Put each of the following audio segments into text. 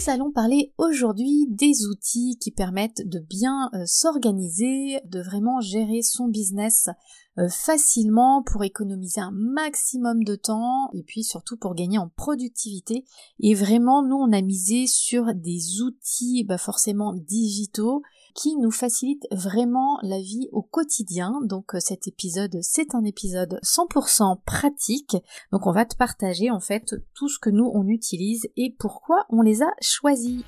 Nous allons parler aujourd'hui des outils qui permettent de bien euh, s'organiser, de vraiment gérer son business euh, facilement pour économiser un maximum de temps et puis surtout pour gagner en productivité. Et vraiment, nous, on a misé sur des outils bah, forcément digitaux qui nous facilitent vraiment la vie au quotidien. Donc euh, cet épisode, c'est un épisode 100% pratique. Donc on va te partager en fait tout ce que nous on utilise et pourquoi on les a choisis.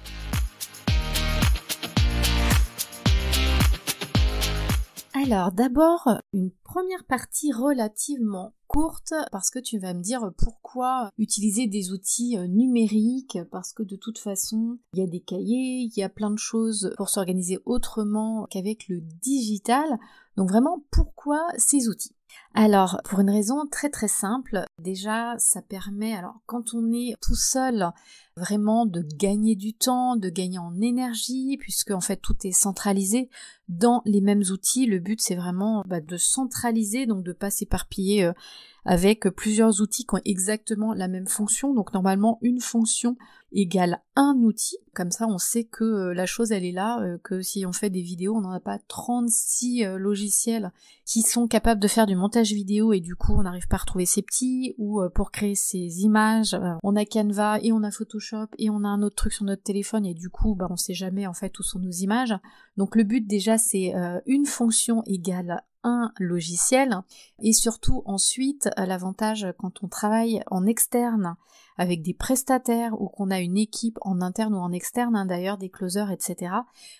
Alors d'abord, une première partie relativement courte parce que tu vas me dire pourquoi utiliser des outils euh, numériques parce que de toute façon il y a des cahiers, il y a plein de choses pour s'organiser autrement qu'avec le digital. Donc vraiment pourquoi ces outils? Alors, pour une raison très très simple, déjà ça permet, alors quand on est tout seul, vraiment de gagner du temps, de gagner en énergie, puisque en fait tout est centralisé dans les mêmes outils. Le but c'est vraiment bah, de centraliser, donc de pas s'éparpiller euh, avec plusieurs outils qui ont exactement la même fonction. Donc normalement une fonction égale un outil. Comme ça on sait que euh, la chose elle est là, euh, que si on fait des vidéos, on n'en a pas 36 logiciels qui sont capables de faire du montage vidéo et du coup on n'arrive pas à retrouver ces petits ou pour créer ces images, on a Canva et on a Photoshop et on a un autre truc sur notre téléphone et du coup bah on sait jamais en fait où sont nos images. Donc le but déjà c'est une fonction égale un logiciel et surtout ensuite l'avantage quand on travaille en externe avec des prestataires ou qu'on a une équipe en interne ou en externe, hein, d'ailleurs des closers, etc.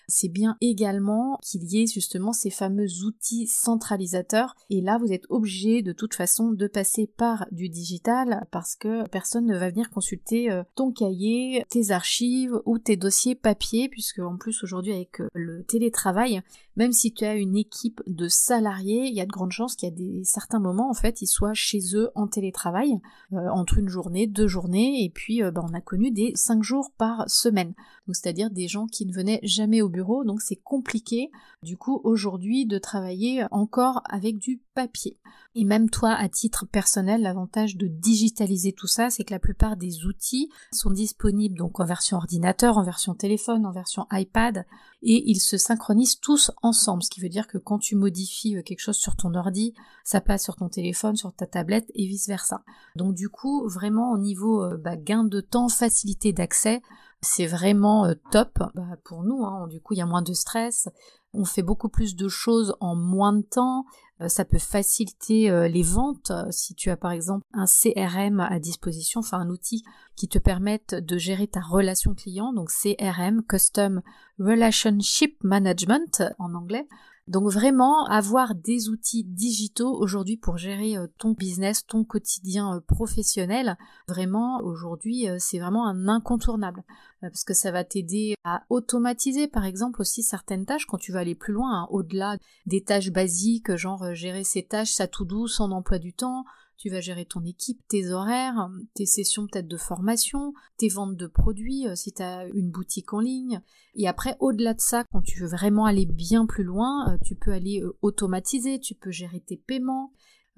C'est bien également qu'il y ait justement ces fameux outils centralisateurs. Et là, vous êtes obligé de toute façon de passer par du digital parce que personne ne va venir consulter euh, ton cahier, tes archives ou tes dossiers papier, puisque en plus aujourd'hui avec euh, le télétravail, même si tu as une équipe de salariés, il y a de grandes chances qu'il y a des certains moments en fait ils soient chez eux en télétravail euh, entre une journée, deux jours et puis euh, bah, on a connu des 5 jours par semaine. Donc c'est-à-dire des gens qui ne venaient jamais au bureau, donc c'est compliqué du coup aujourd'hui de travailler encore avec du papier. Et même toi, à titre personnel, l'avantage de digitaliser tout ça, c'est que la plupart des outils sont disponibles donc en version ordinateur, en version téléphone, en version iPad, et ils se synchronisent tous ensemble, ce qui veut dire que quand tu modifies euh, quelque chose sur ton ordi, ça passe sur ton téléphone, sur ta tablette et vice versa. Donc du coup, vraiment au niveau euh, bah, gain de temps, facilité d'accès, c'est vraiment euh, top bah, pour nous. Hein. Du coup, il y a moins de stress, on fait beaucoup plus de choses en moins de temps, ça peut faciliter euh, les ventes si tu as par exemple un CRM à disposition, enfin un outil qui te permette de gérer ta relation client, donc CRM, Custom Relationship Management en anglais. Donc vraiment avoir des outils digitaux aujourd'hui pour gérer euh, ton business, ton quotidien euh, professionnel, vraiment aujourd'hui euh, c'est vraiment un incontournable. Parce que ça va t'aider à automatiser par exemple aussi certaines tâches quand tu vas aller plus loin, hein, au-delà des tâches basiques, genre gérer ces tâches, ça tout doux, son emploi du temps, tu vas gérer ton équipe, tes horaires, tes sessions peut-être de formation, tes ventes de produits euh, si tu as une boutique en ligne. Et après, au-delà de ça, quand tu veux vraiment aller bien plus loin, euh, tu peux aller euh, automatiser, tu peux gérer tes paiements,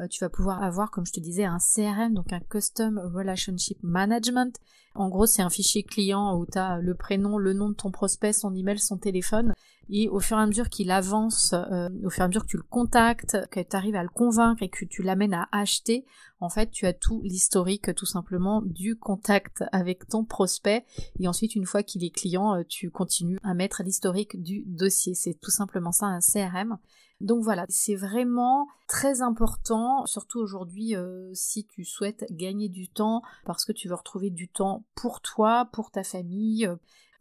tu vas pouvoir avoir, comme je te disais, un CRM, donc un Custom Relationship Management. En gros, c'est un fichier client où tu as le prénom, le nom de ton prospect, son email, son téléphone. Et au fur et à mesure qu'il avance, euh, au fur et à mesure que tu le contactes, que tu arrives à le convaincre et que tu l'amènes à acheter, en fait, tu as tout l'historique tout simplement du contact avec ton prospect. Et ensuite, une fois qu'il est client, euh, tu continues à mettre l'historique du dossier. C'est tout simplement ça un CRM. Donc voilà, c'est vraiment très important, surtout aujourd'hui euh, si tu souhaites gagner du temps parce que tu veux retrouver du temps pour toi, pour ta famille,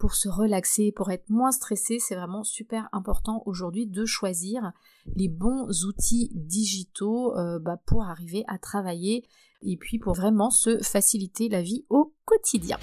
pour se relaxer, pour être moins stressé, c'est vraiment super important aujourd'hui de choisir les bons outils digitaux euh, bah, pour arriver à travailler et puis pour vraiment se faciliter la vie au quotidien.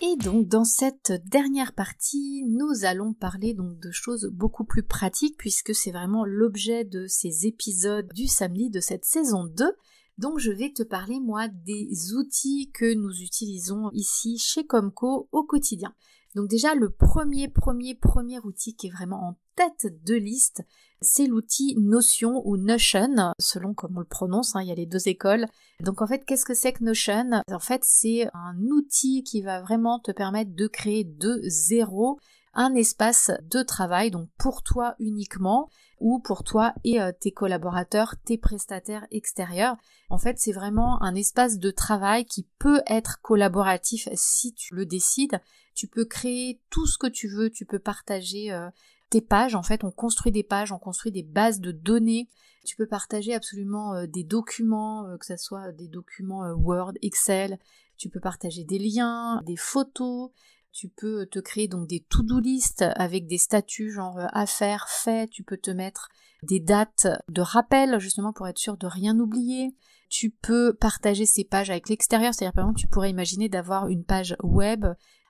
Et donc dans cette dernière partie, nous allons parler donc de choses beaucoup plus pratiques puisque c'est vraiment l'objet de ces épisodes du samedi de cette saison 2. Donc je vais te parler moi des outils que nous utilisons ici chez Comco au quotidien. Donc déjà le premier premier premier outil qui est vraiment en tête de liste, c'est l'outil Notion ou Notion, selon comment on le prononce, hein, il y a les deux écoles. Donc en fait, qu'est-ce que c'est que Notion? En fait, c'est un outil qui va vraiment te permettre de créer de zéro un espace de travail, donc pour toi uniquement, ou pour toi et euh, tes collaborateurs, tes prestataires extérieurs. En fait, c'est vraiment un espace de travail qui peut être collaboratif si tu le décides. Tu peux créer tout ce que tu veux, tu peux partager euh, tes pages. En fait, on construit des pages, on construit des bases de données. Tu peux partager absolument euh, des documents, que ce soit des documents Word, Excel. Tu peux partager des liens, des photos, tu peux te créer donc des to-do list avec des statuts genre euh, affaires, faits, tu peux te mettre des dates de rappel justement pour être sûr de rien oublier. Tu peux partager ces pages avec l'extérieur, c'est-à-dire par exemple tu pourrais imaginer d'avoir une page web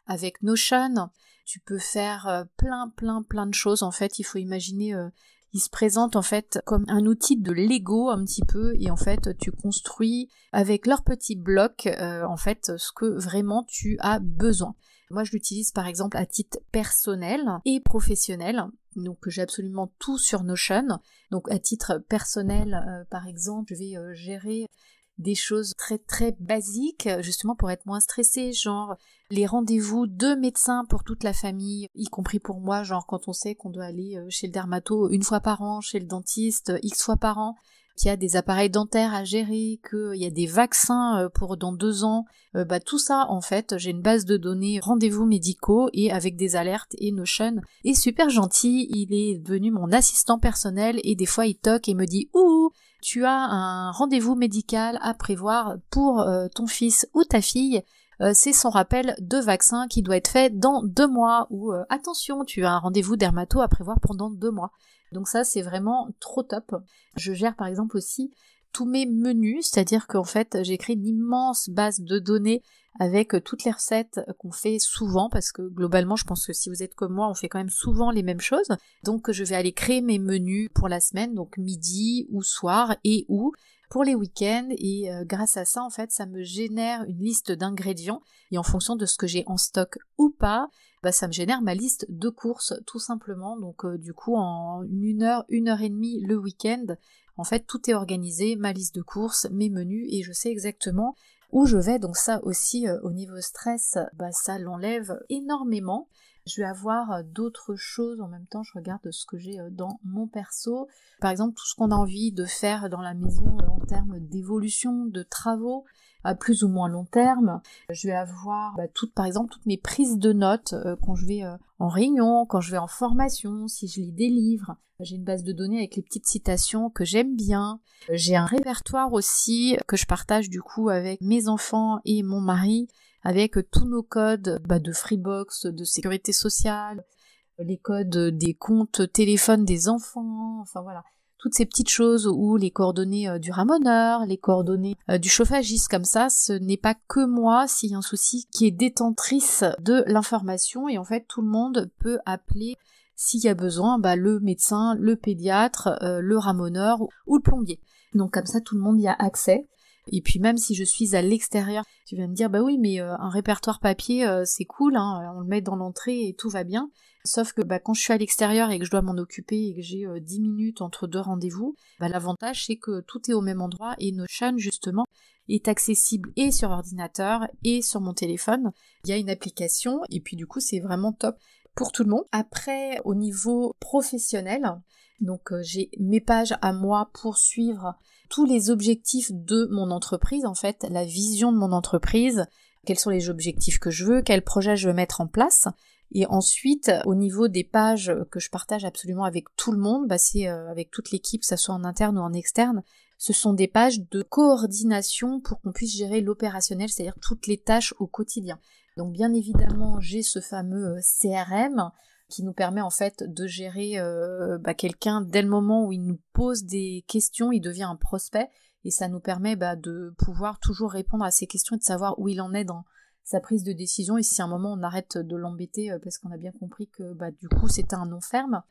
avec Notion. Tu peux faire euh, plein plein plein de choses en fait, il faut imaginer euh, il se présente en fait comme un outil de Lego un petit peu et en fait tu construis avec leurs petits blocs en fait ce que vraiment tu as besoin. Moi, je l'utilise par exemple à titre personnel et professionnel. Donc j'ai absolument tout sur Notion. Donc à titre personnel, euh, par exemple, je vais euh, gérer des choses très très basiques justement pour être moins stressé genre les rendez-vous de médecins pour toute la famille y compris pour moi genre quand on sait qu'on doit aller euh, chez le dermato une fois par an chez le dentiste x fois par an qu'il y a des appareils dentaires à gérer, qu'il y a des vaccins euh, pour dans deux ans, euh, bah tout ça en fait, j'ai une base de données rendez-vous médicaux et avec des alertes et Notion. Et super gentil, il est devenu mon assistant personnel et des fois il toque et me dit ouh tu as un rendez-vous médical à prévoir pour euh, ton fils ou ta fille. c'est son rappel de vaccin qui doit être fait dans deux mois ou attention, tu as un rendez-vous dermato à prévoir pendant deux mois. Donc ça, c'est vraiment trop top. Je gère par exemple aussi tous mes menus, c'est-à-dire qu'en fait, j'ai créé une immense base de données avec toutes les recettes qu'on fait souvent, parce que globalement, je pense que si vous êtes comme moi, on fait quand même souvent les mêmes choses. Donc, je vais aller créer mes menus pour la semaine, donc midi ou soir et ou pour les week-ends et euh, grâce à ça en fait ça me génère une liste d'ingrédients et en fonction de ce que j'ai en stock ou pas bah, ça me génère ma liste de courses tout simplement. Donc euh, du coup en une heure, une heure et demie le week-end, en fait tout est organisé, ma liste de courses, mes menus et je sais exactement où je vais. Donc ça aussi euh, au niveau stress, bah, ça l'enlève énormément. Je vais avoir euh, d'autres choses en même temps, je regarde ce que j'ai dans mon perso. Par exemple, tout ce qu'on a envie de faire dans la maison en termes d'évolution, de travaux à plus ou moins long terme. Je vais avoir bah, toutes, par exemple, toutes mes prises de notes euh, quand je vais euh, en réunion, quand je vais en formation, si je lis des livres. J'ai une base de données avec les petites citations que j'aime bien. J'ai un répertoire aussi que je partage du coup avec mes enfants et mon mari, avec tous nos codes bah, de Freebox, de sécurité sociale, les codes des comptes téléphone des enfants, enfin voilà toutes ces petites choses ou les coordonnées euh, du ramoneur, les coordonnées euh, du chauffagiste comme ça, ce n'est pas que moi s'il y a un souci qui est détentrice de l'information et en fait tout le monde peut appeler s'il y a besoin bah, le médecin, le pédiatre, euh, le ramoneur ou le plombier. Donc comme ça tout le monde y a accès. Et puis même si je suis à l'extérieur, tu vas me dire bah oui mais euh, un répertoire papier euh, c'est cool, hein, on le met dans l'entrée et tout va bien. Sauf que bah, quand je suis à l'extérieur et que je dois m'en occuper et que j'ai 10 minutes entre deux rendez-vous, bah, l'avantage c'est que tout est au même endroit et Notion justement est accessible et sur ordinateur et sur mon téléphone. Il y a une application et puis du coup c'est vraiment top pour tout le monde. Après au niveau professionnel, donc euh, j'ai mes pages à moi pour suivre tous les objectifs de mon entreprise, en fait, la vision de mon entreprise, quels sont les objectifs que je veux, quel projet je veux mettre en place. Et ensuite, au niveau des pages que je partage absolument avec tout le monde, bah c'est euh, avec toute l'équipe, que ce soit en interne ou en externe, ce sont des pages de coordination pour qu'on puisse gérer l'opérationnel, c'est-à-dire toutes les tâches au quotidien. Donc bien évidemment, j'ai ce fameux euh, CRM qui nous permet en fait de gérer euh, bah, quelqu'un dès le moment où il nous pose des questions, il devient un prospect et ça nous permet bah, de pouvoir toujours répondre à ces questions et de savoir où il en est dans sa prise de décision et si à un moment on arrête de l'embêter euh, parce qu'on a bien compris que bah, du coup c'était un non ferme.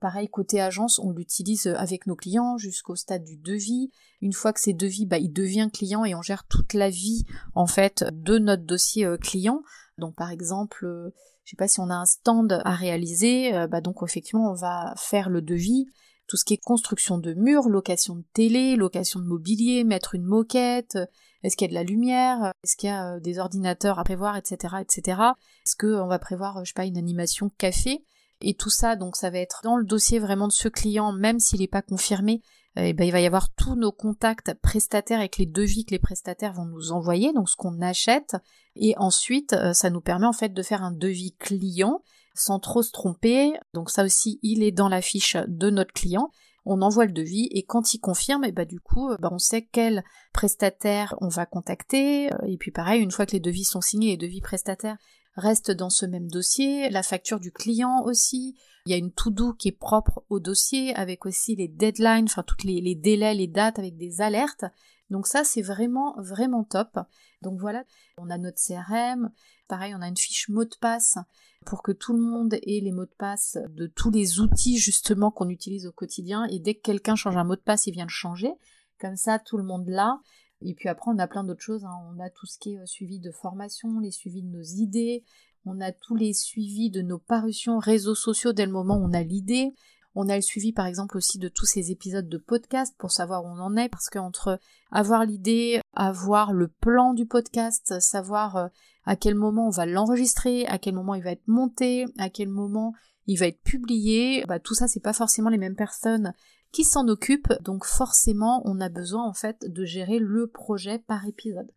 Pareil, côté agence, on l'utilise avec nos clients jusqu'au stade du devis. Une fois que c'est devis, bah, il devient client et on gère toute la vie en fait de notre dossier euh, client. Donc par exemple, euh, je sais pas si on a un stand à réaliser, euh, bah donc effectivement on va faire le devis, tout ce qui est construction de murs, location de télé, location de mobilier, mettre une moquette, est-ce qu'il y a de la lumière, est-ce qu'il y a des ordinateurs à prévoir, etc., etc. Est-ce qu'on va prévoir, je sais pas, une animation café? Et tout ça, donc ça va être dans le dossier vraiment de ce client, même s'il n'est pas confirmé, eh ben, il va y avoir tous nos contacts prestataires avec les devis que les prestataires vont nous envoyer, donc ce qu'on achète, et ensuite euh, ça nous permet en fait de faire un devis client sans trop se tromper. Donc ça aussi, il est dans la fiche de notre client. On envoie le devis et quand il confirme, eh ben, du coup, bah, on sait quel prestataire on va contacter. Et puis pareil, une fois que les devis sont signés, les devis prestataires reste dans ce même dossier, la facture du client aussi, il y a une to-do qui est propre au dossier avec aussi les deadlines, enfin tous les, les, délais, les dates avec des alertes. Donc ça c'est vraiment vraiment top. Donc voilà, on a notre CRM, pareil on a une fiche mot de passe pour que tout le monde ait les mots de passe de tous les outils justement qu'on utilise au quotidien et dès que quelqu'un change un mot de passe il vient le changer. Comme ça tout le monde l'a. Et puis après, on a plein d'autres choses. Hein. On a tout ce qui est euh, suivi de formation, les suivis de nos idées. On a tous les suivis de nos parutions réseaux sociaux dès le moment où on a l'idée. On a le suivi par exemple aussi de tous ces épisodes de podcast pour savoir où on en est parce qu'entre avoir l'idée, avoir le plan du podcast, savoir euh, à quel moment on va l'enregistrer, à quel moment il va être monté, à quel moment il va être publié, bah, tout ça c'est pas forcément les mêmes personnes qui s'en occupe, donc forcément on a besoin en fait de gérer le projet par épisode.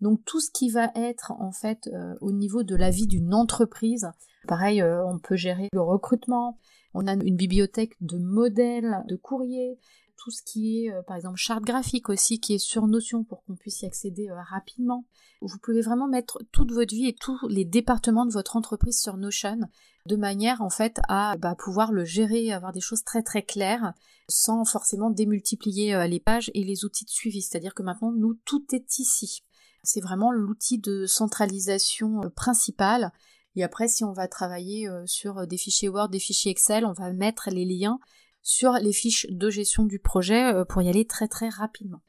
Donc tout ce qui va être en fait euh, au niveau de la vie d'une entreprise, pareil, euh, on peut gérer le recrutement, on a une bibliothèque de modèles, de courriers, tout ce qui est euh, par exemple charte graphique aussi qui est sur Notion pour qu'on puisse y accéder rapidement. Vous pouvez vraiment mettre toute votre vie et tous les départements de votre entreprise sur Notion de manière en fait à bah, pouvoir le gérer, avoir des choses très très claires sans forcément démultiplier euh, les pages et les outils de suivi. C'est-à-dire que maintenant, nous, tout est ici. C'est vraiment l'outil de centralisation euh, principal. Et après, si on va travailler euh, sur des fichiers Word, des fichiers Excel, on va mettre les liens sur les fiches de gestion du projet pour y aller très très rapidement.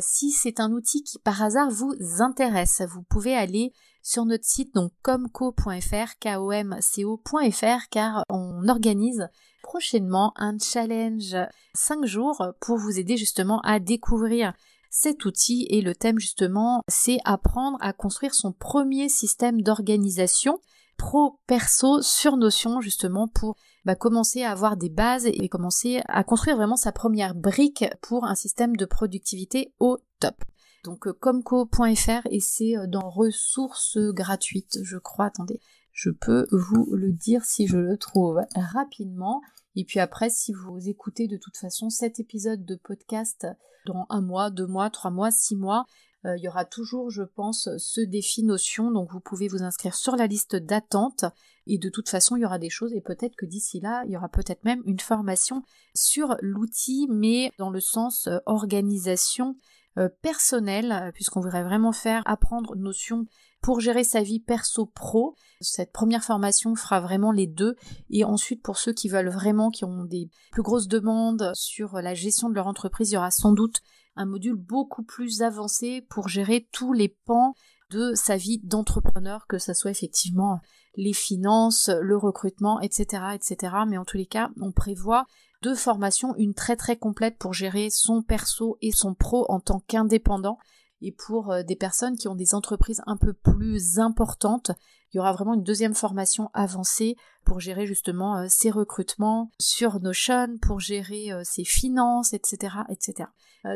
Si c'est un outil qui par hasard vous intéresse, vous pouvez aller sur notre site donc comco.fr, komco.fr car on organise prochainement un challenge 5 jours pour vous aider justement à découvrir cet outil et le thème justement c'est apprendre à construire son premier système d'organisation pro-perso sur Notion justement pour bah, commencer à avoir des bases et commencer à construire vraiment sa première brique pour un système de productivité au top. Donc euh, comco.fr et c'est euh, dans ressources gratuites, je crois. Attendez, je peux vous le dire si je le trouve rapidement. Et puis après, si vous écoutez de toute façon cet épisode de podcast dans un mois, deux mois, trois mois, six mois, il y aura toujours, je pense, ce défi notion. Donc vous pouvez vous inscrire sur la liste d'attente. Et de toute façon, il y aura des choses et peut-être que d'ici là, il y aura peut-être même une formation sur l'outil, mais dans le sens organisation euh, personnel, euh, puisqu'on voudrait vraiment faire apprendre notion pour gérer sa vie perso-pro. Cette première formation fera vraiment les deux. Et ensuite, pour ceux qui veulent vraiment, qui ont des plus grosses demandes sur la gestion de leur entreprise, il y aura sans doute un module beaucoup plus avancé pour gérer tous les pans de sa vie d'entrepreneur, que ce soit effectivement les finances, le recrutement, etc., etc. Mais en tous les cas, on prévoit deux formations, une très très complète pour gérer son perso et son pro en tant qu'indépendant, et pour euh, des personnes qui ont des entreprises un peu plus importantes, il y aura vraiment une deuxième formation avancée pour gérer justement euh, ses recrutements sur Notion, pour gérer euh, ses finances, etc., etc.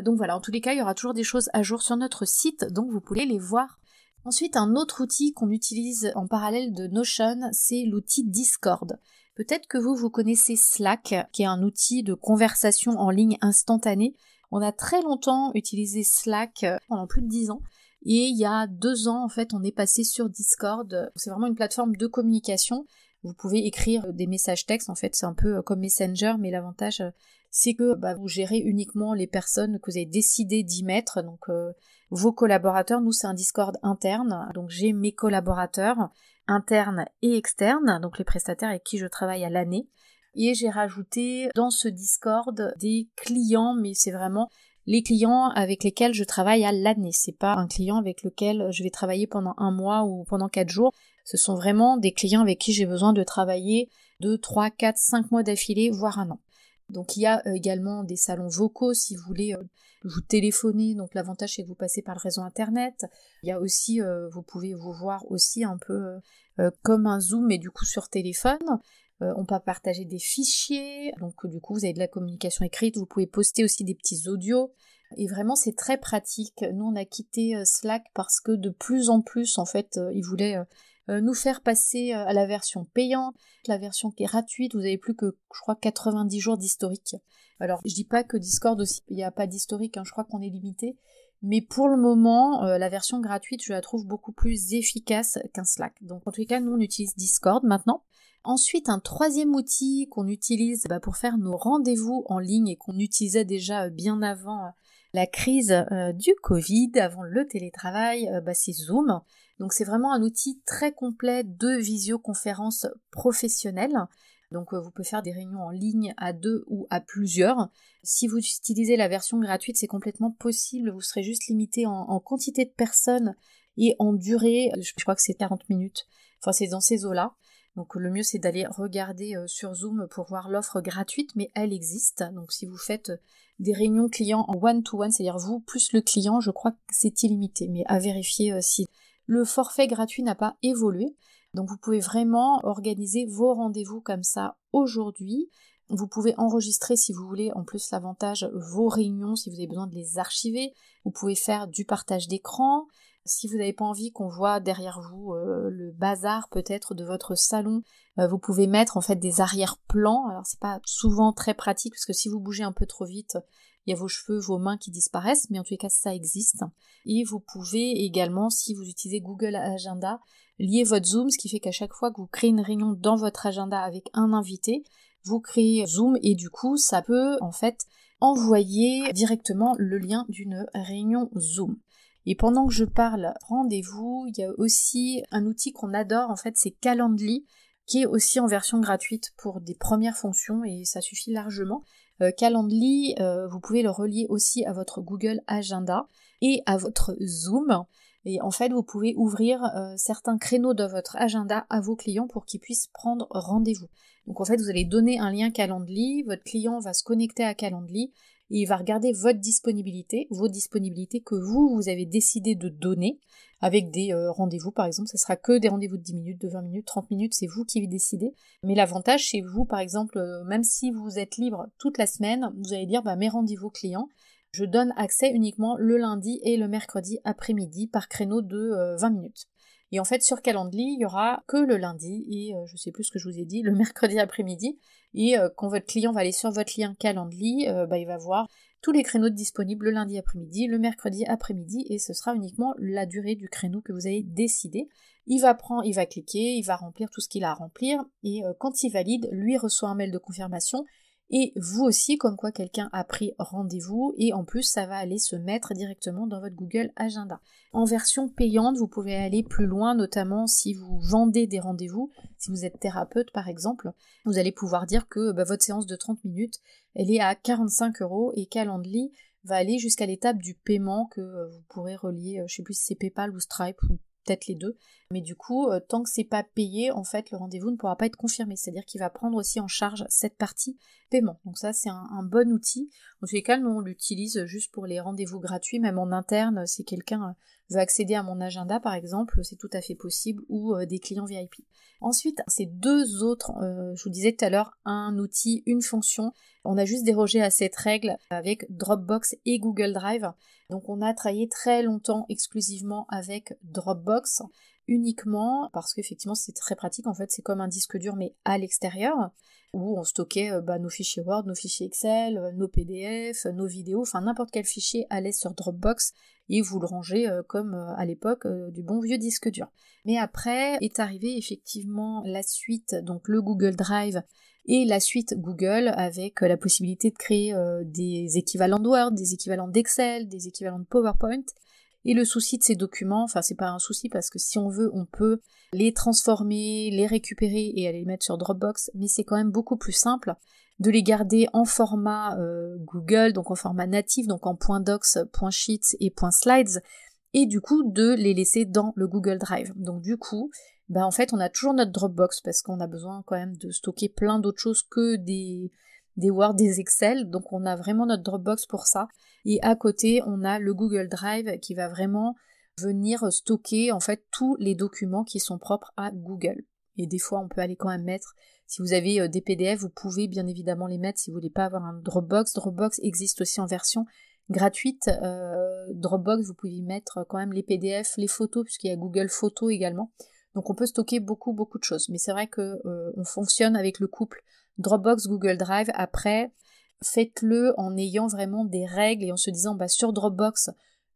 donc voilà, en tous les cas, il y aura toujours des choses à jour sur notre site, donc vous pouvez les voir Ensuite, un autre outil qu'on utilise en parallèle de Notion, c'est l'outil Discord. Peut-être que vous, vous connaissez Slack, qui est un outil de conversation en ligne instantanée. On a très longtemps utilisé Slack, euh, pendant plus de dix ans. Et il y a deux ans, en fait, on est passé sur Discord. C'est vraiment une plateforme de communication. Vous pouvez écrire des messages textes, en fait, c'est un peu euh, comme Messenger, mais l'avantage, euh, c'est que bah, vous gérez uniquement les personnes que vous avez décidé d'y mettre. Donc, vos collaborateurs. Nous, c'est un Discord interne. Donc, j'ai mes collaborateurs internes et externes, donc les prestataires avec qui je travaille à l'année. Et j'ai rajouté dans ce Discord des clients, mais c'est vraiment les clients avec lesquels je travaille à l'année. C'est pas un client avec lequel je vais travailler pendant un mois ou pendant quatre jours. Ce sont vraiment des clients avec qui j'ai besoin de travailler deux, trois, quatre, cinq mois d'affilée, voire un an. Donc il y a euh, également des salons vocaux si vous voulez euh, vous téléphoner. Donc l'avantage c'est que vous passez par le réseau internet. Il y a aussi, euh, vous pouvez vous voir aussi un peu comme un zoom mais du coup sur téléphone. On peut partager des fichiers, donc du coup vous avez de la communication écrite, vous pouvez poster aussi des petits audios. Et vraiment c'est très pratique. Nous on a quitté Slack parce que de plus en plus en fait ils voulaient euh, nous faire passer euh, à la version payante, la version qui est gratuite, vous avez plus que, je crois, 90 jours d'historique. Alors, je dis pas que Discord aussi, il n'y a pas d'historique, hein, je crois qu'on est limité, mais pour le moment, euh, la version gratuite, je la trouve beaucoup plus efficace qu'un Slack. Donc, en tout cas, nous, on utilise Discord maintenant. Ensuite, un troisième outil qu'on utilise bah, pour faire nos rendez-vous en ligne et qu'on utilisait déjà bien avant la crise du Covid, avant le télétravail, bah, c'est Zoom. Donc c'est vraiment un outil très complet de visioconférence professionnelle. Donc euh, vous pouvez faire des réunions en ligne à deux ou à plusieurs. Si vous utilisez la version gratuite, c'est complètement possible. Vous serez juste limité en, quantité de personnes et en durée. Je, crois que c'est 40 minutes. Enfin c'est dans ces eaux-là. Donc le mieux c'est d'aller regarder euh, sur Zoom pour voir l'offre gratuite, mais elle existe. Donc si vous faites des réunions clients en one-to-one, cest c'est-à-dire vous plus le client, je crois que c'est illimité, mais à vérifier euh, si le forfait gratuit n'a pas évolué. Donc vous pouvez vraiment organiser vos rendez-vous comme ça aujourd'hui. Vous pouvez enregistrer si vous voulez en plus l'avantage vos réunions si vous avez besoin de les archiver. Vous pouvez faire du partage d'écran. Si vous n'avez pas envie qu'on voit derrière vous euh, le bazar peut-être de votre salon, euh, vous pouvez mettre en fait des arrière-plans. Alors c'est pas souvent très pratique parce que si vous bougez un peu trop vite, il y a vos cheveux, vos mains qui disparaissent, mais en tous les cas ça existe. Et vous pouvez également, si vous utilisez Google Agenda, lier votre Zoom, ce qui fait qu'à chaque fois que vous créez une réunion dans votre agenda avec un invité, vous créez Zoom et du coup ça peut en fait envoyer directement le lien d'une réunion Zoom. Et pendant que je parle rendez-vous, il y a aussi un outil qu'on adore en fait, c'est Calendly qui est aussi en version gratuite pour des premières fonctions et ça suffit largement. Euh, Calendly, euh, vous pouvez le relier aussi à votre Google Agenda et à votre Zoom. Et en fait, vous pouvez ouvrir euh, certains créneaux de votre agenda à vos clients pour qu'ils puissent prendre rendez-vous. Donc en fait, vous allez donner un lien Calendly, votre client va se connecter à Calendly et il va regarder votre disponibilité, vos disponibilités que vous, vous avez décidé de donner avec des euh, rendez-vous par exemple, ce sera que des rendez-vous de 10 minutes, de 20 minutes, 30 minutes, c'est vous qui décidez. Mais l'avantage chez vous par exemple, euh, même si vous êtes libre toute la semaine, vous allez dire bah, mes rendez-vous clients, je donne accès uniquement le lundi et le mercredi après-midi par créneau de 20 euh, minutes. Et en fait, sur Calendly, il y aura que le lundi et je sais plus ce que je vous ai dit, le mercredi après-midi. Et quand votre client va aller sur votre lien Calendly, bah, il va voir tous les créneaux disponibles le lundi après-midi, le mercredi après-midi, et ce sera uniquement la durée du créneau que vous avez décidé. Il va prendre, il va cliquer, il va remplir tout ce qu'il a à remplir, et euh, quand il valide, lui reçoit un mail de confirmation, et vous aussi, comme quoi quelqu'un a pris rendez-vous, et en plus ça va aller se mettre directement dans votre Google Agenda. En version payante, vous pouvez aller plus loin, notamment si vous vendez des rendez-vous, si vous êtes thérapeute par exemple, vous allez pouvoir dire que bah, votre séance de 30 minutes, elle est à 45 euros et Calendly va aller jusqu'à l'étape du paiement que vous pourrez relier, je sais plus si c'est PayPal ou Stripe ou peut-être les deux. Mais du coup, euh, tant que c'est pas payé, en fait, le rendez-vous ne pourra pas être confirmé. C'est-à-dire qu'il va prendre aussi en charge cette partie paiement. Donc ça, c'est un, bon outil. En tous les cas, on l'utilise juste pour les rendez-vous gratuits, même en interne, si quelqu'un veut accéder à mon agenda, par exemple, c'est tout à fait possible, ou euh, des clients VIP. Ensuite, ces deux autres, euh, je vous disais tout à l'heure, un outil, une fonction. On a juste dérogé à cette règle avec Dropbox et Google Drive. Donc on a travaillé très longtemps exclusivement avec Dropbox uniquement parce qu'effectivement c'est très pratique en fait c'est comme un disque dur mais à l'extérieur où on stockait euh, bah, nos fichiers Word, nos fichiers Excel, euh, nos PDF, nos vidéos, enfin n'importe quel fichier allait sur Dropbox et vous le rangez euh, comme à l'époque du bon vieux disque dur. Mais après est arrivé effectivement la suite, donc le Google Drive et la suite Google avec la possibilité de créer des équivalents de Word, des équivalents d'Excel, des équivalents de PowerPoint et le souci de ces documents, enfin c'est pas un souci parce que si on veut, on peut les transformer, les récupérer et aller les mettre sur Dropbox, mais c'est quand même beaucoup plus simple de les garder en format euh, Google, donc en format natif, donc en .docs, .sheets et .slides, et du coup de les laisser dans le Google Drive. Donc du coup, bah en fait on a toujours notre Dropbox parce qu'on a besoin quand même de stocker plein d'autres choses que des des Word, des Excel, donc on a vraiment notre Dropbox pour ça. Et à côté, on a le Google Drive qui va vraiment venir stocker en fait tous les documents qui sont propres à Google. Et des fois, on peut aller quand même mettre, si vous avez euh, des PDF, vous pouvez bien évidemment les mettre si vous voulez pas avoir un Dropbox. Dropbox existe aussi en version gratuite. Euh, Dropbox, vous pouvez y mettre quand même les PDF, les photos, puisqu'il y a Google Photos également. Donc on peut stocker beaucoup beaucoup de choses. Mais c'est vrai que euh, on fonctionne avec le couple Dropbox, Google Drive. Après, faites-le en ayant vraiment des règles et en se disant bah sur Dropbox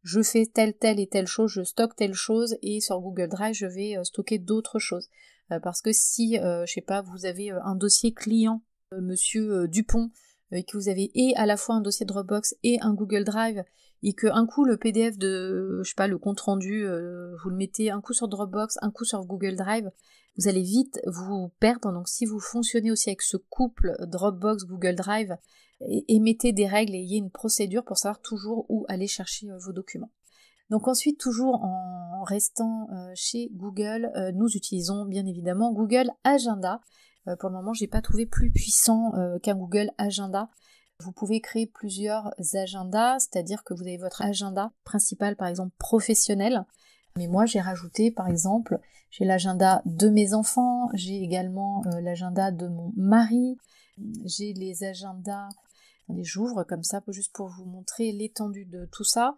je fais telle telle et telle chose, je stocke telle chose et sur Google Drive je vais euh, stocker d'autres choses. Euh, parce que si euh, je sais pas vous avez un dossier client monsieur Dupont et que vous avez et à la fois un dossier Dropbox et un Google Drive et que un coup le PDF de je sais pas le compte rendu vous le mettez un coup sur Dropbox, un coup sur Google Drive, vous allez vite vous perdre. Donc si vous fonctionnez aussi avec ce couple Dropbox Google Drive, émettez des règles et ayez une procédure pour savoir toujours où aller chercher euh, vos documents. Donc ensuite, toujours en restant euh, chez Google, euh, nous utilisons bien évidemment Google Agenda. Pour le moment, j'ai pas trouvé plus puissant qu'un Google Agenda. Vous pouvez créer plusieurs agendas, c'est-à-dire que vous avez votre agenda principal, par exemple professionnel, mais moi, j'ai rajouté, par exemple, j'ai l'agenda de mes enfants, j'ai également euh, l'agenda de mon mari, j'ai les agendas, j'ouvre comme ça, juste pour vous montrer l'étendue de tout ça.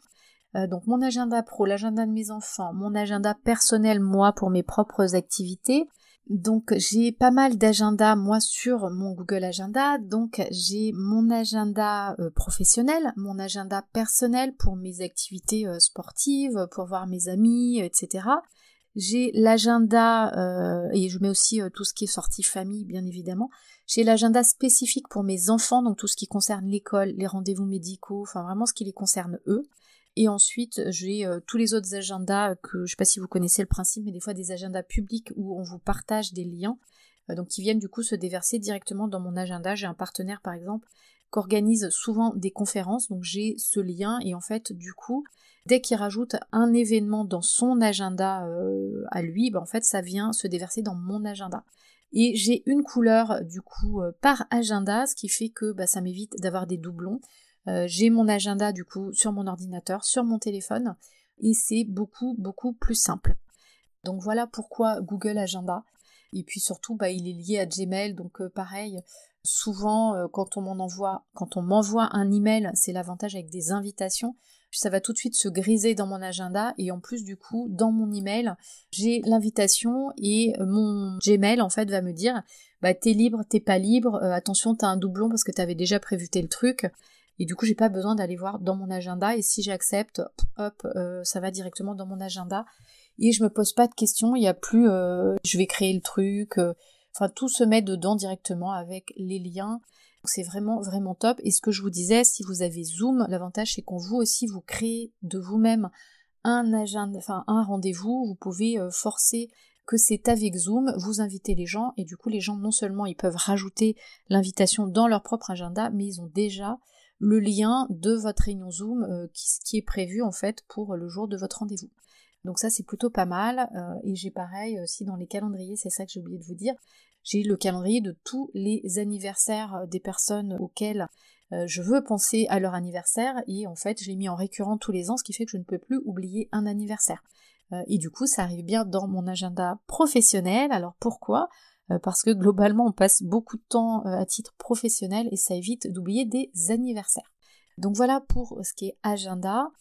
Euh, donc mon agenda pro, l'agenda de mes enfants, mon agenda personnel, moi, pour mes propres activités, donc j'ai pas mal d'agendas moi sur mon Google Agenda. Donc j'ai mon agenda euh, professionnel, mon agenda personnel pour mes activités euh, sportives, pour voir mes amis, etc. J'ai l'agenda euh, et je mets aussi tout ce qui est sortie famille bien évidemment. J'ai l'agenda spécifique pour mes enfants, donc tout ce qui concerne l'école, les rendez-vous médicaux, enfin vraiment ce qui les concerne eux. Et ensuite, j'ai euh, tous les autres agendas que je ne sais pas si vous connaissez le principe, mais des fois des agendas publics où on vous partage des liens, euh, donc qui viennent du coup se déverser directement dans mon agenda. J'ai un partenaire par exemple qui organise souvent des conférences, donc j'ai ce lien et en fait du coup, dès qu'il rajoute un événement dans son agenda euh, à lui, ben, en fait ça vient se déverser dans mon agenda. Et j'ai une couleur du coup par agenda, ce qui fait que bah, ça m'évite d'avoir des doublons. Euh, j'ai mon agenda du coup sur mon ordinateur, sur mon téléphone, et c'est beaucoup beaucoup plus simple. Donc voilà pourquoi Google Agenda. Et puis surtout, bah, il est lié à Gmail, donc euh, pareil. Souvent, euh, quand on m'en envoie, quand on m'envoie un email, c'est l'avantage avec des invitations. Ça va tout de suite se griser dans mon agenda et en plus du coup, dans mon email, j'ai l'invitation et mon Gmail en fait va me dire, bah t'es libre, t'es pas libre, attention t'as un doublon parce que t'avais déjà prévu tel truc. Et du coup, j'ai pas besoin d'aller voir dans mon agenda. Et si j'accepte, hop, euh, ça va directement dans mon agenda. Et je me pose pas de questions. Il n'y a plus, euh, je vais créer le truc. Euh, enfin, tout se met dedans directement avec les liens. C'est vraiment vraiment top. Et ce que je vous disais, si vous avez Zoom, l'avantage c'est qu'on vous aussi vous créez de vous-même un agenda, enfin un rendez-vous. Vous pouvez forcer que c'est avec Zoom, vous invitez les gens et du coup les gens non seulement ils peuvent rajouter l'invitation dans leur propre agenda, mais ils ont déjà le lien de votre réunion Zoom euh, qui, est prévu en fait pour le jour de votre rendez-vous. Donc ça c'est plutôt pas mal. Euh, et j'ai pareil aussi dans les calendriers, c'est ça que j'ai oublié de vous dire. J'ai le calendrier de tous les anniversaires des personnes auxquelles je veux penser à leur anniversaire et en fait je l'ai mis en récurrent tous les ans, ce qui fait que je ne peux plus oublier un anniversaire. et du coup ça arrive bien dans mon agenda professionnel. Alors pourquoi? euh, parce que globalement on passe beaucoup de temps euh, à titre professionnel et ça évite d'oublier des anniversaires. Donc voilà pour ce qui est agenda.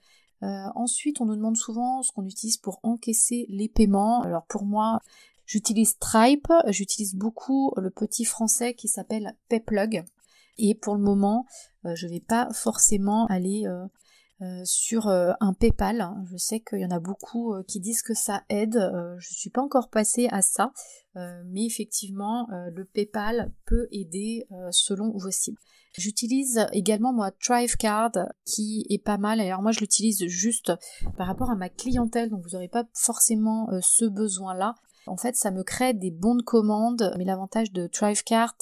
Euh, ensuite, on nous demande souvent ce qu'on utilise pour encaisser les paiements. Alors pour moi, j'utilise Stripe, j'utilise beaucoup le petit français qui s'appelle Payplug. Et pour le moment, je ne vais pas forcément aller euh, sur euh, un PayPal. Je sais qu'il y en a beaucoup euh, qui disent que ça aide. je ne suis pas encore passée à ça, mais effectivement, le PayPal peut aider selon vos cibles. J'utilise également moi Thrivecard qui est pas mal. Alors moi je l'utilise juste par rapport à ma clientèle, donc vous n'aurez pas forcément ce besoin-là. En fait, ça me crée des bons de commande, mais l'avantage de Thrivecard,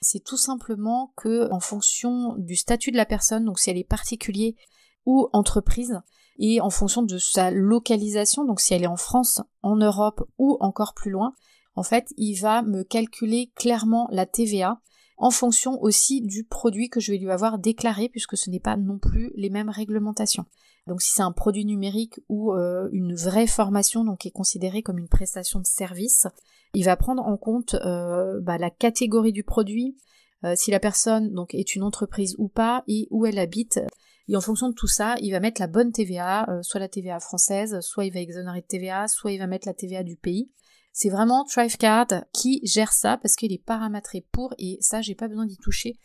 c'est tout simplement que en fonction du statut de la personne, donc si elle est particulier, ou entreprise et en fonction de sa localisation, donc si elle est en France, en Europe ou encore plus loin, en fait, il va me calculer clairement la TVA en fonction aussi du produit que je vais lui avoir déclaré puisque ce n'est pas non plus les mêmes réglementations. Donc si c'est un produit numérique ou euh, une vraie formation donc est considérée comme une prestation de service, il va prendre en compte euh, bah, la catégorie du produit, euh, si la personne donc est une entreprise ou pas et où elle habite et en fonction de tout ça, il va mettre la bonne TVA, euh, soit la TVA française, soit il va exonérer de TVA, soit il va mettre la TVA du pays. C'est vraiment Thrivecard qui gère ça parce qu'il est paramétré pour et ça j'ai pas besoin d'y toucher.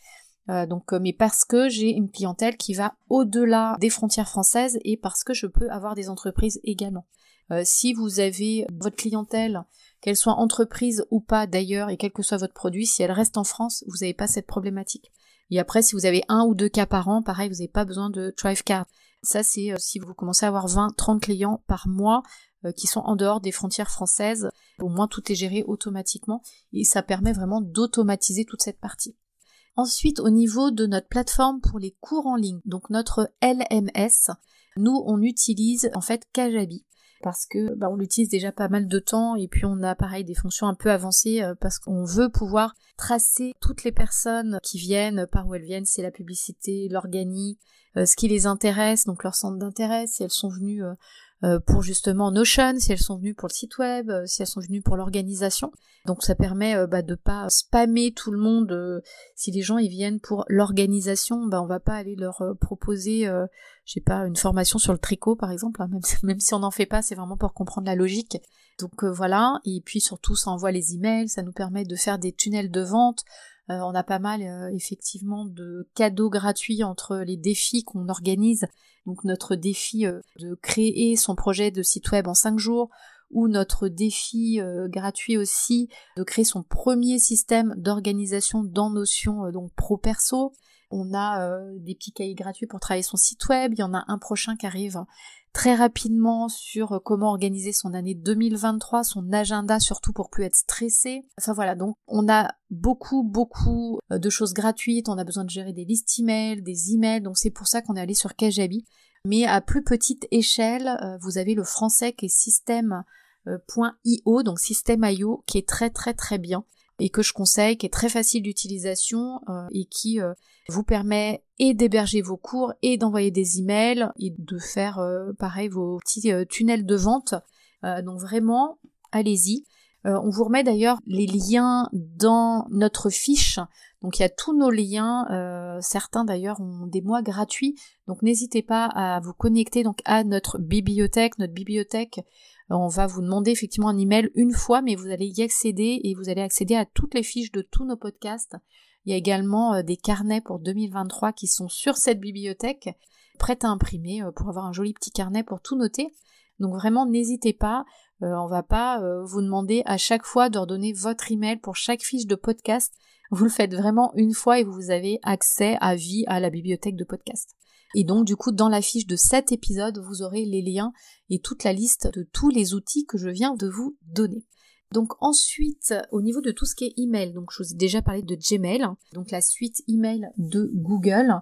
Euh, donc, euh, mais parce que j'ai une clientèle qui va au-delà des frontières françaises et parce que je peux avoir des entreprises également. si vous avez votre clientèle, qu'elle soit entreprise ou pas d'ailleurs, et quel que soit votre produit, si elle reste en France, vous n'avez pas cette problématique. Et après, si vous avez un ou deux cas par an, pareil, vous n'avez pas besoin de Thrivecard. Ça, c'est euh, si vous commencez à avoir 20, 30 clients par mois euh, qui sont en dehors des frontières françaises. Au moins, tout est géré automatiquement et ça permet vraiment d'automatiser toute cette partie. Ensuite, au niveau de notre plateforme pour les cours en ligne, donc notre LMS, nous, on utilise en fait Kajabi parce que bah, on l'utilise déjà pas mal de temps et puis on a pareil des fonctions un peu avancées euh, parce qu'on veut pouvoir tracer toutes les personnes qui viennent, par où elles viennent, c'est la publicité, l'organique, euh, ce qui les intéresse, donc leur centre d'intérêt, si elles sont venues euh, euh, pour justement Notion, si elles sont venues pour le site web, euh, si elles sont venues pour l'organisation. Donc ça permet euh, bah, de pas spammer tout le monde. si les gens ils viennent pour l'organisation, bah on va pas aller leur proposer, je sais pas, une formation sur le tricot par exemple. Hein, même, même si on n'en fait pas, c'est vraiment pour comprendre la logique. Donc voilà. Et puis surtout ça envoie les emails, ça nous permet de faire des tunnels de vente. Euh, on a pas mal euh, effectivement de cadeaux gratuits entre les défis qu'on organise. Donc notre défi euh, de créer son projet de site web en 5 jours ou notre défi gratuit aussi de créer son premier système d'organisation dans Notion donc pro perso. On a des petits cahiers gratuits pour travailler son site web, il y en a un prochain qui arrive très rapidement sur euh, comment organiser son année 2023, son agenda surtout pour plus être stressé. Enfin voilà, donc on a beaucoup beaucoup euh, de choses gratuites, on a besoin de gérer des listes emails, des emails, donc c'est pour ça qu'on est allé sur Kajabi. Mais à plus petite échelle, euh, vous avez le français qui est système.io, donc système.io qui est très très très bien et que je conseille, qui est très facile d'utilisation euh, et qui euh, vous permet et d'héberger vos cours et d'envoyer des emails et de faire euh, pareil vos petits tunnels de vente. donc vraiment, allez-y. on vous remet d'ailleurs les liens dans notre fiche. Donc il y a tous nos liens. certains d'ailleurs ont des mois gratuits. Donc n'hésitez pas à vous connecter donc à notre bibliothèque. Notre bibliothèque on va vous demander effectivement un email une fois, mais vous allez y accéder et vous allez accéder à toutes les fiches de tous nos podcasts. Il y a également euh, des carnets pour 2023 qui sont sur cette bibliothèque, prêts à imprimer euh, pour avoir un joli petit carnet pour tout noter. Donc vraiment, n'hésitez pas. On euh, on va pas vous demander à chaque fois de redonner votre email pour chaque fiche de podcast. Vous le faites vraiment une fois et vous avez accès à vie à la bibliothèque de podcast. Et donc du coup dans la fiche de cet épisode vous aurez les liens et toute la liste de tous les outils que je viens de vous donner. Donc ensuite, au niveau de tout ce qui est email, donc je vous ai déjà parlé de Gmail, donc la suite email de Google.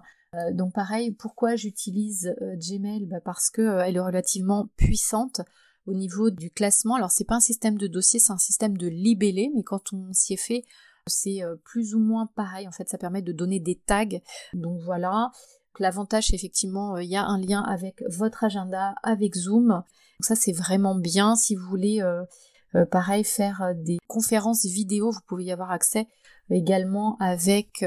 donc pareil, pourquoi j'utilise Gmail? Bah Parce qu'elle est relativement puissante au niveau du classement. Alors c'est pas un système de dossier, c'est un système de libellé, mais quand on s'y est fait, c'est plus ou moins pareil. En fait, ça permet de donner des tags. Donc voilà. L'avantage, effectivement, il y a un lien avec votre agenda, avec Zoom. Donc ça, c'est vraiment bien. Si vous voulez, pareil, faire des conférences vidéo, vous pouvez y avoir accès également avec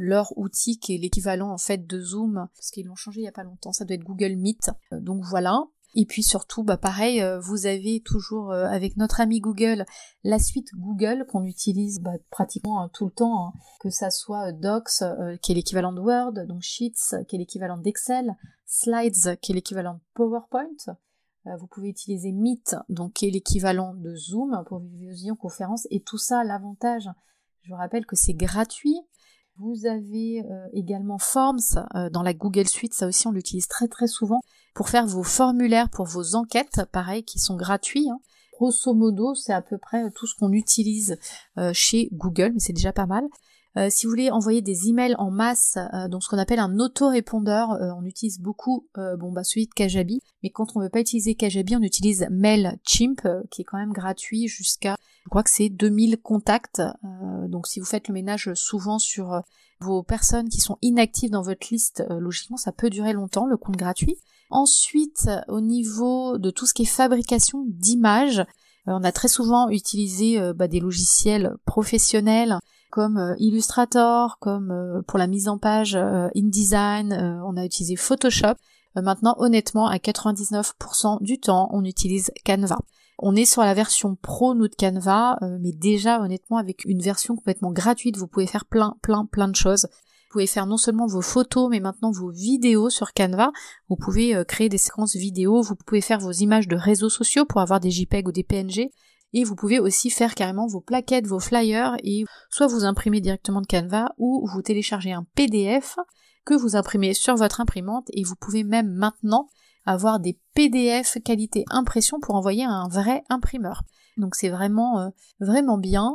leur outil qui est l'équivalent en fait de Zoom, parce qu'ils l'ont changé il y a pas longtemps. Ça doit être Google Meet. donc voilà. Et puis surtout, bah pareil, euh, vous avez toujours euh, avec notre ami Google la suite Google qu'on utilise bah, pratiquement hein, tout le temps, hein. que ça soit Docs euh, qui est l'équivalent de Word, donc Sheets qui est l'équivalent d'Excel, Slides qui est l'équivalent de PowerPoint. vous pouvez utiliser Meet, donc qui est l'équivalent de Zoom pour vos conférence. Et tout ça, l'avantage, je vous rappelle que c'est gratuit. Vous avez également Forms dans la Google Suite, ça aussi on l'utilise très très souvent pour faire vos formulaires pour vos enquêtes, pareil, qui sont gratuits. Hein. Grosso modo, c'est à peu près tout ce qu'on utilise euh, chez Google, mais c'est déjà pas mal. Euh, si vous voulez envoyer des emails en masse, euh, donc ce qu'on appelle un autorépondeur, on utilise beaucoup bon bah celui de Kajabi, mais quand on veut pas utiliser Kajabi, on utilise Mailchimp qui est quand même gratuit jusqu'à je crois que c'est 2000 contacts. Donc si vous faites le ménage souvent sur vos personnes qui sont inactives dans votre liste, logiquement ça peut durer longtemps le compte gratuit. Ensuite, au niveau de tout ce qui est fabrication d'images, euh, on a très souvent utilisé euh, bah, des logiciels professionnels comme euh, Illustrator, comme pour la mise en page InDesign, on a utilisé Photoshop. maintenant, honnêtement, à 99% du temps, on utilise Canva. On est sur la version pro, nous, de Canva, mais déjà, honnêtement, avec une version complètement gratuite, vous pouvez faire plein, plein, plein de choses. Vous pouvez faire non seulement vos photos, mais maintenant vos vidéos sur Canva. Vous pouvez euh, créer des séquences vidéo, vous pouvez faire vos images de réseaux sociaux pour avoir des JPEG ou des PNG. Et vous pouvez aussi faire carrément vos plaquettes, vos flyers, et soit vous imprimez directement de Canva, ou vous téléchargez un PDF que vous imprimez sur votre imprimante, et vous pouvez même maintenant avoir des PDF qualité impression pour envoyer à un vrai imprimeur. Donc c'est vraiment euh, vraiment bien.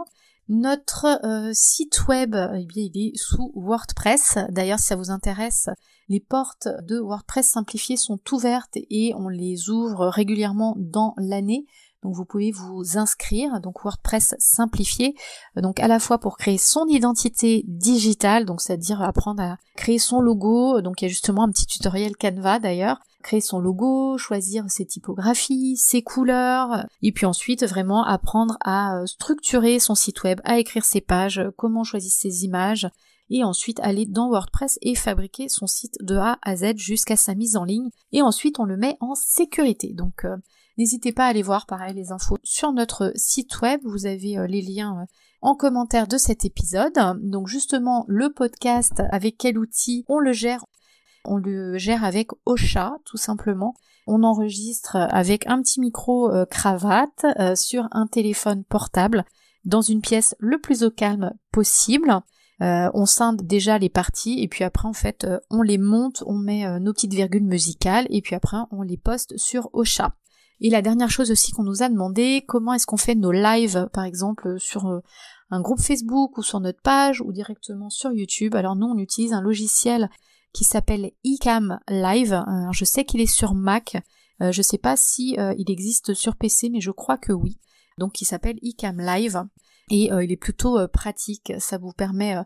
Notre euh, site web, eh il est sous WordPress. D'ailleurs, si ça vous intéresse, les portes de WordPress simplifiées sont ouvertes et on les ouvre régulièrement dans l'année. Donc vous pouvez vous inscrire, donc WordPress simplifié, donc à la fois pour créer son identité digitale, donc c'est-à-dire apprendre à créer son logo, donc il y a justement un petit tutoriel Canva d'ailleurs, créer son logo, choisir ses typographies, ses couleurs, et puis ensuite vraiment apprendre à euh, structurer son site web, à écrire ses pages, comment choisir ses images, et ensuite aller dans WordPress et fabriquer son site de A à Z jusqu'à sa mise en ligne, et ensuite on le met en sécurité. Donc euh, n'hésitez pas à aller voir pareil les infos sur notre site web, vous avez euh, les liens en commentaire de cet épisode. Donc justement le podcast avec quel outil on le gère? On le gère avec Ocha, tout simplement. On enregistre avec un petit micro euh, cravate euh, sur un téléphone portable dans une pièce le plus au calme possible. Euh, on scinde déjà les parties et puis après en fait on les monte, on met nos petites virgules musicales et puis après on les poste sur Ocha. Et la dernière chose aussi qu'on nous a demandé, comment est-ce qu'on fait nos lives par exemple sur un groupe Facebook ou sur notre page ou directement sur YouTube. Alors nous on utilise un logiciel qui s'appelle eCam Live. Alors, je sais qu'il est sur Mac. Euh, je ne sais pas si euh, il existe sur PC, mais je crois que oui. Donc il s'appelle eCam Live et euh, il est plutôt pratique. Ça vous permet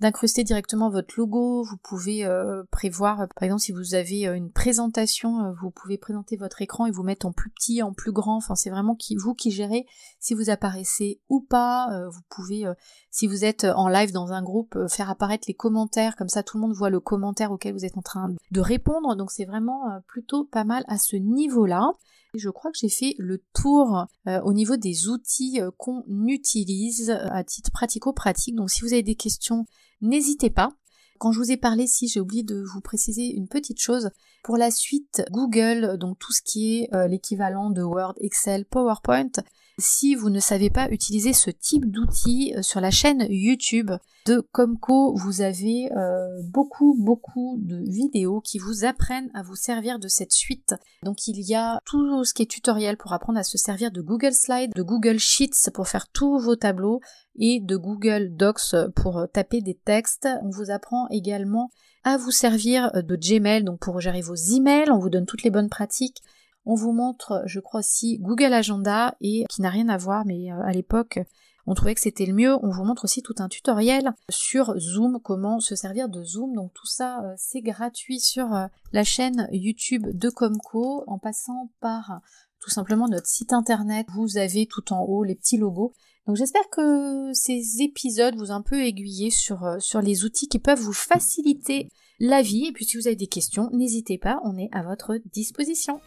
d'incruster directement votre logo. Vous pouvez euh, prévoir, par exemple, si vous avez euh, une présentation, euh, vous pouvez présenter votre écran et vous mettre en plus petit, en plus grand. Enfin, c'est vraiment vous qui gérez si vous apparaissez ou pas. vous pouvez, si vous êtes en live dans un groupe, faire apparaître les commentaires. Comme ça, tout le monde voit le commentaire auquel vous êtes en train de répondre. Donc, c'est vraiment plutôt pas mal à ce niveau-là. Je crois que j'ai fait le tour au niveau des outils qu'on utilise à titre pratico-pratique. Donc si vous avez des questions, n'hésitez pas. Quand je vous ai parlé, si j'ai oublié de vous préciser une petite chose, pour la suite Google, donc tout ce qui est euh, l'équivalent de Word, Excel, PowerPoint, si vous ne savez pas utiliser ce type d'outil euh, sur la chaîne YouTube de Comco, vous avez euh, beaucoup beaucoup de vidéos qui vous apprennent à vous servir de cette suite. Donc il y a tout ce qui est tutoriel pour apprendre à se servir de Google Slides, de Google Sheets pour faire tous vos tableaux et de Google Docs pour taper des textes. On vous apprend également à vous servir de Gmail donc pour gérer vos emails, on vous donne toutes les bonnes pratiques on vous montre, je crois aussi, Google Agenda et qui n'a rien à voir, mais euh, à l'époque, on trouvait que c'était le mieux. On vous montre aussi tout un tutoriel sur Zoom, comment se servir de Zoom. Donc tout ça, euh, c'est gratuit sur euh, la chaîne YouTube de Comco en passant par tout simplement notre site internet. Vous avez tout en haut les petits logos. Donc j'espère que ces épisodes vous ont un peu aiguillé sur, sur les outils qui peuvent vous faciliter la vie. Et puis si vous avez des questions, n'hésitez pas, on est à votre disposition.